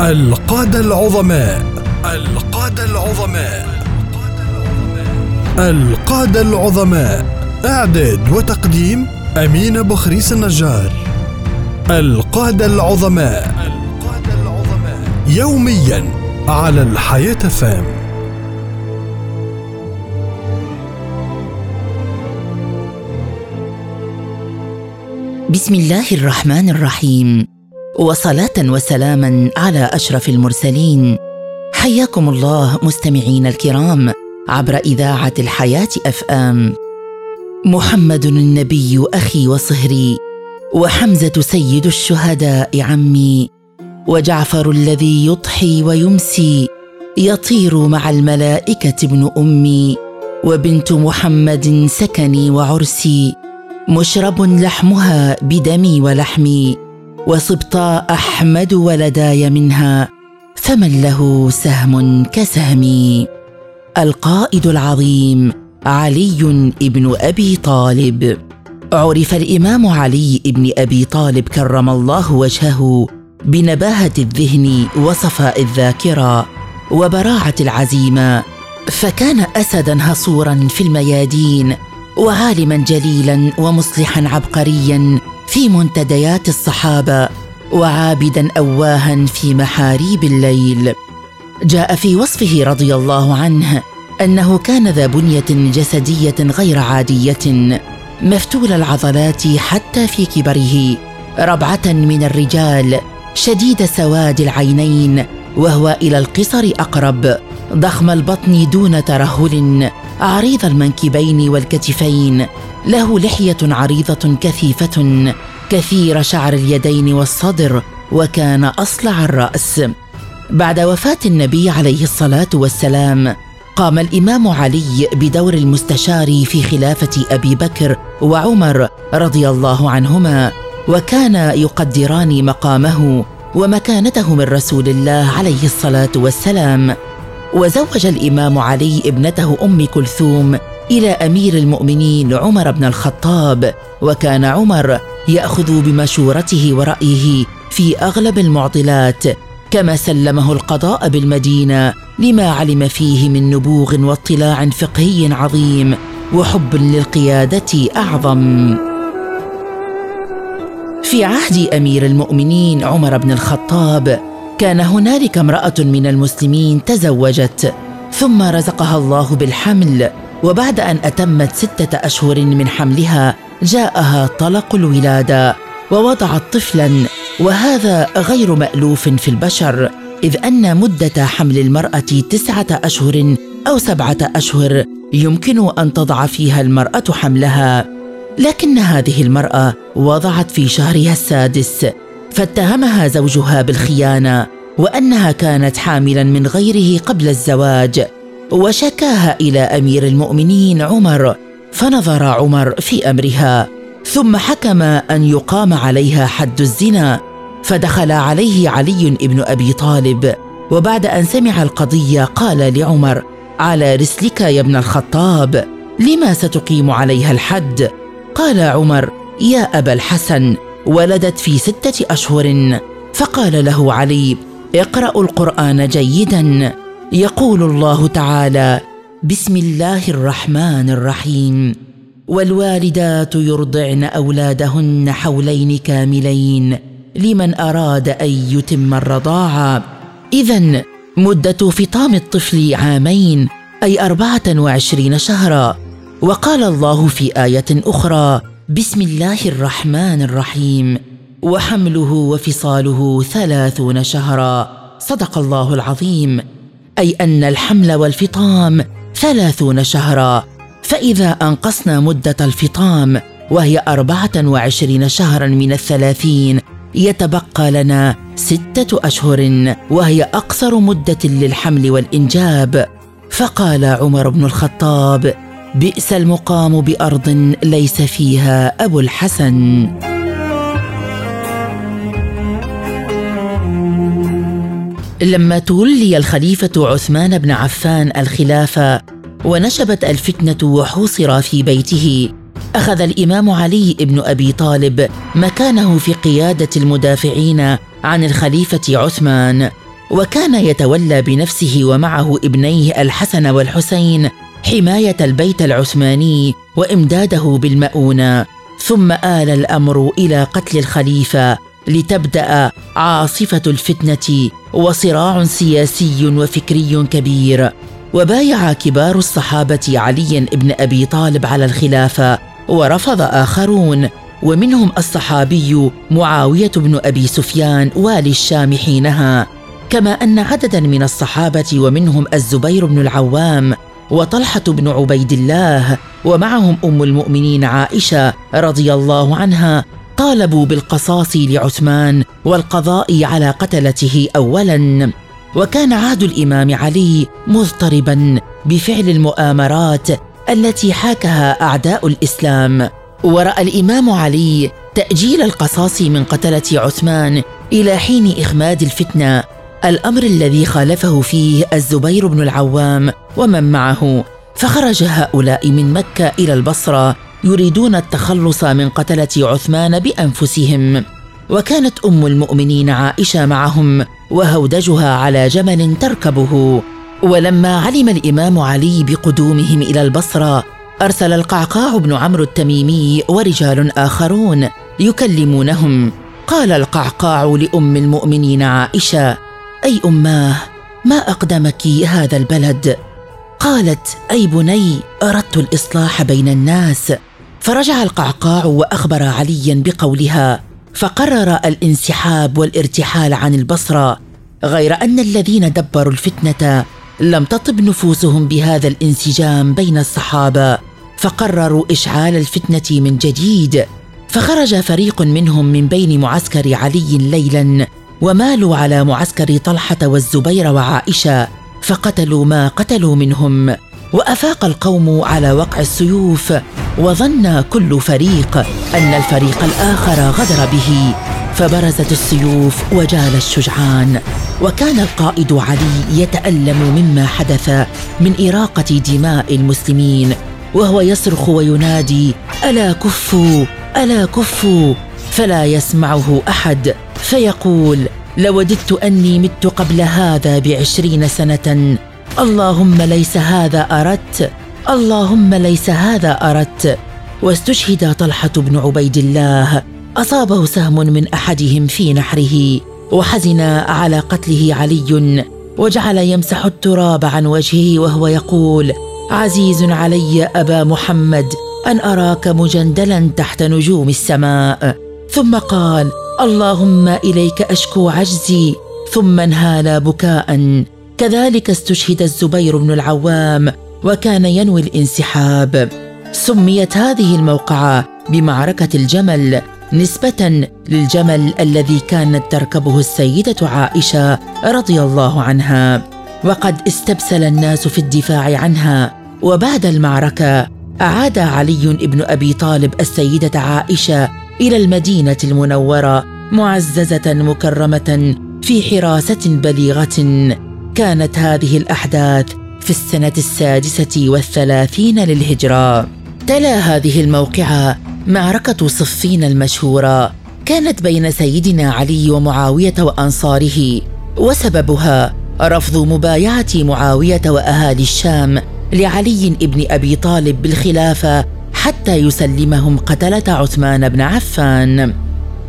القادة العظماء. القادة العظماء. القادة العظماء. إعداد وتقديم أمين بخريس النجار. القادة العظماء القادة العظماء. يوميا على الحياة فام. بسم الله الرحمن الرحيم. وصلاة وسلاما على أشرف المرسلين. حياكم الله مستمعين الكرام عبر إذاعة الحياة اف ام محمد النبي أخي وصهري وحمزة سيد الشهداء عمي وجعفر الذي يضحي ويمسي يطير مع الملائكة ابن أمي وبنت محمد سكني وعرسي مشرب لحمها بدمي ولحمي وصبطاء أحمد ولداي منها فمن له سهم كسهمي القائد العظيم علي بن أبي طالب. عرف الإمام علي بن أبي طالب كرم الله وجهه بنباهة الذهن وصفاء الذاكرة وبراعة العزيمة فكان اسدا هصورا في الميادين وعالما جليلا ومصلحا عبقريا في منتديات الصحابة وعابدا أواها في محاريب الليل. جاء في وصفه رضي الله عنه أنه كان ذا بنية جسدية غير عادية مفتول العضلات حتى في كبره ربعة من الرجال شديد سواد العينين وهو إلى القصر أقرب. ضخم البطن دون ترهل. عريض المنكبين والكتفين له لحية عريضة كثيفة كثير شعر اليدين والصدر وكان أصلع الرأس. بعد وفاة النبي عليه الصلاة والسلام قام الإمام علي بدور المستشار في خلافة أبي بكر وعمر رضي الله عنهما وكان يقدران مقامه ومكانته من رسول الله عليه الصلاة والسلام. وزوج الإمام علي ابنته أم كلثوم إلى أمير المؤمنين عمر بن الخطاب وكان عمر يأخذ بمشورته ورأيه في أغلب المعضلات كما سلمه القضاء بالمدينة لما علم فيه من نبوغ واطلاع فقهي عظيم وحب للقيادة أعظم. في عهد أمير المؤمنين عمر بن الخطاب كان هنالك امرأة من المسلمين تزوجت ثم رزقها الله بالحمل وبعد أن أتمت ستة أشهر من حملها جاءها طلق الولادة ووضعت طفلا وهذا غير مألوف في البشر إذ أن مدة حمل المرأة تسعة أشهر أو سبعة أشهر يمكن أن تضع فيها المرأة حملها لكن هذه المرأة وضعت في شهرها السادس. فاتهمها زوجها بالخيانة وأنها كانت حاملا من غيره قبل الزواج وشكاها إلى أمير المؤمنين عمر فنظر عمر في أمرها ثم حكم أن يقام عليها حد الزنا فدخل عليه علي بن أبي طالب وبعد أن سمع القضية قال لعمر على رسلك يا ابن الخطاب لما ستقيم عليها الحد؟ قال عمر يا أبا الحسن ولدت في ستة أشهر فقال له علي اقرأوا القرآن جيدا. يقول الله تعالى بسم الله الرحمن الرحيم. والوالدات يرضعن أولادهن حولين كاملين لمن أراد أن يتم الرضاعة. إذا مدة فطام الطفل عامين أي أربعة وعشرين شهرا. وقال الله في آية أخرى بسم الله الرحمن الرحيم وحمله وفصاله ثلاثون شهرا صدق الله العظيم اي ان الحمل والفطام ثلاثون شهرا فاذا انقصنا مده الفطام وهي اربعه وعشرين شهرا من الثلاثين يتبقى لنا سته اشهر وهي اقصر مده للحمل والانجاب فقال عمر بن الخطاب بئس المقام بأرض ليس فيها أبو الحسن. لما تولي الخليفة عثمان بن عفان الخلافة ونشبت الفتنة وحوصر في بيته أخذ الإمام علي بن أبي طالب مكانه في قيادة المدافعين عن الخليفة عثمان وكان يتولى بنفسه ومعه ابنيه الحسن والحسين حماية البيت العثماني وإمداده بالمؤونة ثم آل الأمر إلى قتل الخليفة لتبدأ عاصفة الفتنة وصراع سياسي وفكري كبير. وبايع كبار الصحابة علي بن أبي طالب على الخلافة ورفض آخرون ومنهم الصحابي معاوية بن أبي سفيان والي الشام حينها. كما أن عددا من الصحابة ومنهم الزبير بن العوام وطلحة بن عبيد الله ومعهم أم المؤمنين عائشة رضي الله عنها طالبوا بالقصاص لعثمان والقضاء على قتلته اولا. وكان عهد الإمام علي مضطربا بفعل المؤامرات التي حاكها أعداء الإسلام. ورأى الإمام علي تأجيل القصاص من قتلة عثمان إلى حين إخماد الفتنة. الأمر الذي خالفه فيه الزبير بن العوام ومن معه. فخرج هؤلاء من مكة إلى البصرة يريدون التخلص من قتلة عثمان بأنفسهم. وكانت أم المؤمنين عائشة معهم وهودجها على جمل تركبه. ولما علم الإمام علي بقدومهم إلى البصرة أرسل القعقاع بن عمرو التميمي ورجال آخرون يكلمونهم. قال القعقاع لأم المؤمنين عائشة أي اماه ما أقدمك هذا البلد؟ قالت أي بني أردت الإصلاح بين الناس. فرجع القعقاع وأخبر عليا بقولها فقرر الانسحاب والارتحال عن البصرة. غير أن الذين دبروا الفتنة لم تطب نفوسهم بهذا الانسجام بين الصحابة فقرروا إشعال الفتنة من جديد. فخرج فريق منهم من بين معسكر علي ليلا ومالوا على معسكر طلحة والزبير وعائشة فقتلوا ما قتلوا منهم. وأفاق القوم على وقع السيوف وظن كل فريق أن الفريق الآخر غدر به. فبرزت السيوف وجال الشجعان. وكان القائد علي يتألم مما حدث من إراقة دماء المسلمين. وهو يصرخ وينادي ألا كفوا ألا كفوا. فلا يسمعه أحد. فيقول لوددت أني مت قبل هذا بعشرين سنة. اللهم ليس هذا أردت. اللهم ليس اردت أردت. واستشهد طلحة بن عبيد الله. أصابه سهم من أحدهم في نحره. وحزن على قتله علي. وجعل يمسح التراب عن وجهه وهو يقول عزيز علي أبا محمد أن أراك مجندلا تحت نجوم السماء. ثم قال اللهم إليك أشكو عجزي ثم انهال بكاء. كذلك استشهد الزبير بن العوام وكان ينوي الانسحاب. سميت هذه الموقعة بمعركة الجمل نسبة للجمل الذي كانت تركبه السيدة عائشة رضي الله عنها. وقد استبسل الناس في الدفاع عنها وبعد المعركة أعاد علي بن أبي طالب السيدة عائشة إلى المدينة المنورة معززة مكرمة في حراسة بليغة. كانت هذه الأحداث في السنة السادسة والثلاثين للهجرة. تلا هذه الموقعه معركة صفين المشهورة. كانت بين سيدنا علي ومعاوية وأنصاره وسببها رفض مبايعة معاوية وأهالي الشام لعلي بن أبي طالب بالخلافة حتى يسلمهم قتلة عثمان بن عفان.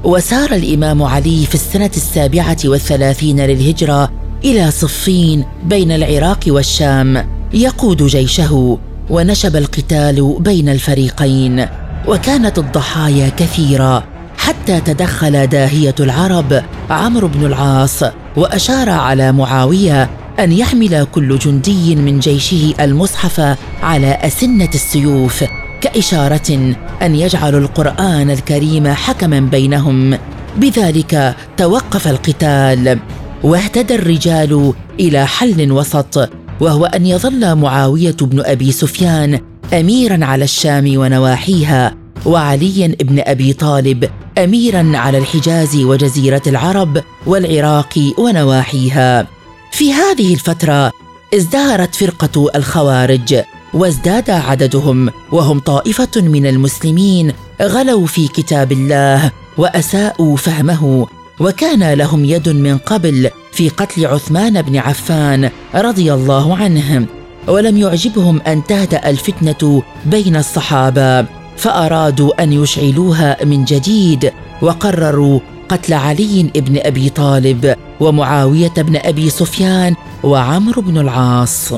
وسار الإمام علي في السنة السابعة والثلاثين للهجرة إلى صفين بين العراق والشام. يقود جيشه ونشب القتال بين الفريقين. وكانت الضحايا كثيرة حتى تدخل داهية العرب عمرو بن العاص وأشار على معاوية أن يحمل كل جندي من جيشه المصحف على أسنة السيوف. كإشارة أن يجعلوا القرآن الكريم حكما بينهم. بذلك توقف القتال واهتدى الرجال إلى حل وسط وهو أن يظل معاوية بن أبي سفيان اميرا على الشام ونواحيها وعلي بن أبي طالب اميرا على الحجاز وجزيرة العرب والعراق ونواحيها. في هذه الفترة ازدهرت فرقة الخوارج وازداد عددهم وهم طائفة من المسلمين غلوا في كتاب الله وأساءوا فهمه وكان لهم يد من قبل في قتل عثمان بن عفان رضي الله عنه ولم يعجبهم أن تهدأ الفتنة بين الصحابة فأرادوا أن يشعلوها من جديد وقرروا قتل علي بن أبي طالب ومعاوية بن أبي سفيان وعمرو بن العاص.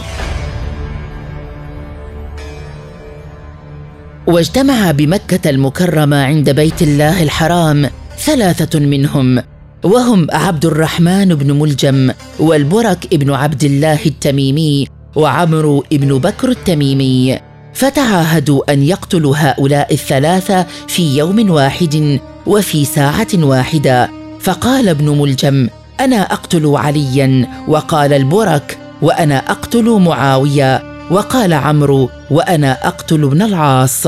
واجتمع بمكة المكرمة عند بيت الله الحرام ثلاثة منهم وهم عبد الرحمن بن ملجم والبرك بن عبد الله التميمي وعمرو بن بكر التميمي. فتعاهدوا أن يقتلوا هؤلاء الثلاثة في يوم واحد وفي ساعة واحدة. فقال ابن ملجم أنا أقتل عليا؟ وقال البرك وأنا أقتل معاوية. وقال عمرو وأنا أقتل ابن العاص.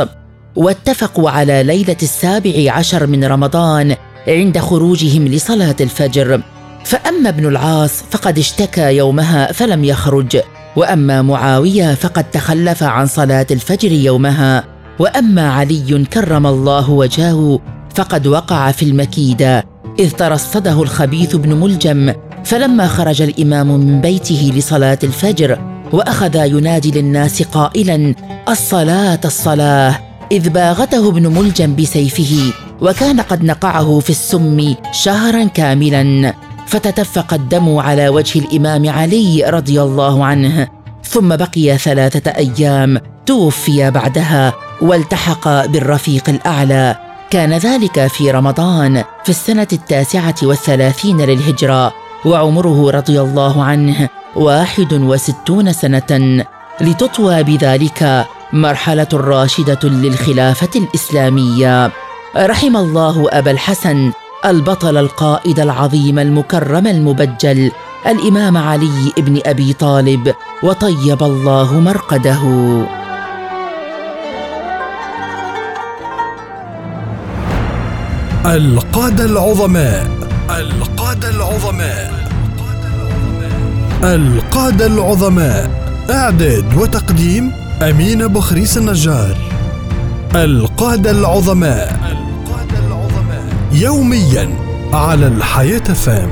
واتفقوا على ليلة السابع عشر من رمضان عند خروجهم لصلاة الفجر. فأما ابن العاص فقد اشتكى يومها فلم يخرج. وأما معاوية فقد تخلف عن صلاة الفجر يومها. وأما علي كرم الله وجهه فقد وقع في المكيدة. إذ ترصده الخبيث بن ملجم فلما خرج الإمام من بيته لصلاة الفجر وأخذ ينادي للناس قائلا الصلاة الصلاة. إذ باغته ابن ملجم بسيفه وكان قد نقعه في السم شهرا كاملا. فتدفق الدم على وجه الإمام علي رضي الله عنه. ثم بقي ثلاثة أيام توفي بعدها والتحق بالرفيق الأعلى. كان ذلك في رمضان في السنة التاسعة والثلاثين للهجرة. وعمره رضي الله عنه واحد وستون سنة لتطوى بذلك مرحلة راشدة للخلافة الإسلامية. رحم الله أبا الحسن البطل القائد العظيم المكرم المبجل الإمام علي بن أبي طالب وطيب الله مرقده. القادة العظماء القادة العظماء. القادة العظماء. إعداد وتقديم امين بخريس النجار. القادة العظماء. يوميا على الحياة فام.